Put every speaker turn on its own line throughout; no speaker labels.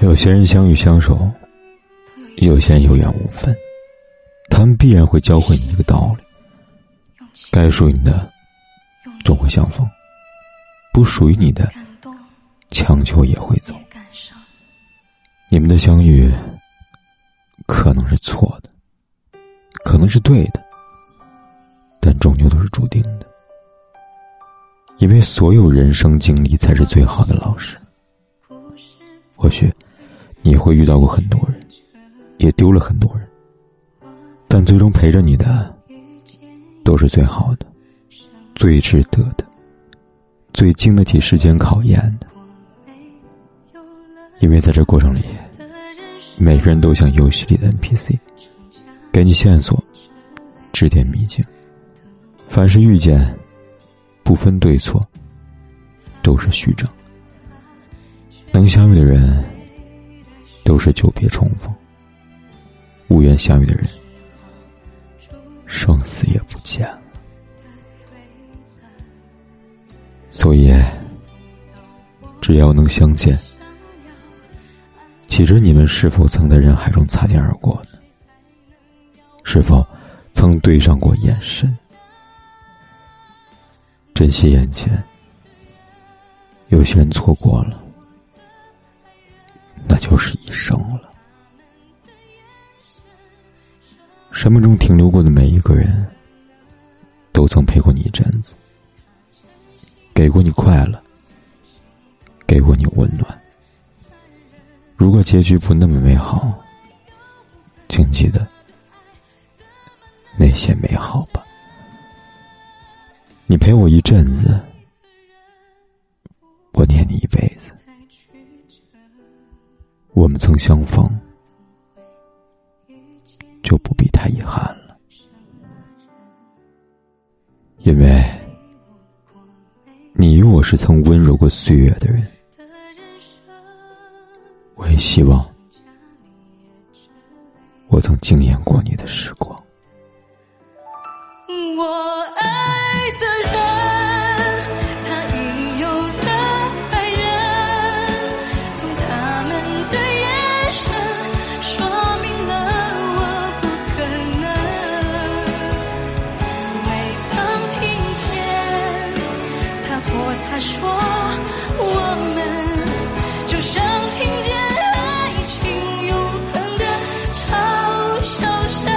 有些人相遇相守，有些人有缘无分，他们必然会教会你一个道理：该属于你的，终会相逢；不属于你的，强求也会走。你们的相遇，可能是错的，可能是对的，但终究都是注定的，因为所有人生经历才是最好的老师。或许。你会遇到过很多人，也丢了很多人，但最终陪着你的，都是最好的、最值得的、最经得起时间考验的。因为在这过程里，每个人都像游戏里的 NPC，给你线索，指点迷津。凡是遇见，不分对错，都是虚张。能相遇的人。都是久别重逢，无缘相遇的人，生死也不见了。所以，只要能相见，其实你们是否曾在人海中擦肩而过呢？是否曾对上过眼神？珍惜眼前，有些人错过了。那就是生了。生命中停留过的每一个人，都曾陪过你一阵子，给过你快乐，给过你温暖。如果结局不那么美好，请记得那些美好吧。你陪我一阵子，我念你一辈子。我们曾相逢，就不必太遗憾了，因为你与我是曾温柔过岁月的人。我也希望，我曾惊艳过你的时光。
我爱的人。他说：“我们就像听见爱情永恒的嘲笑声。”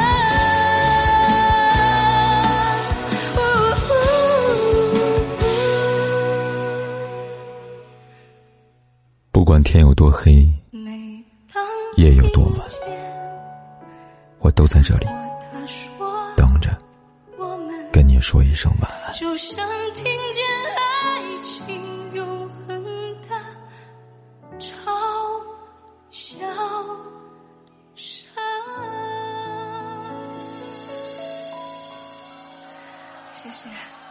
不管天有多黑，夜有多晚，我都在这里等着，跟你说一声晚安。
就像听见爱。谢谢。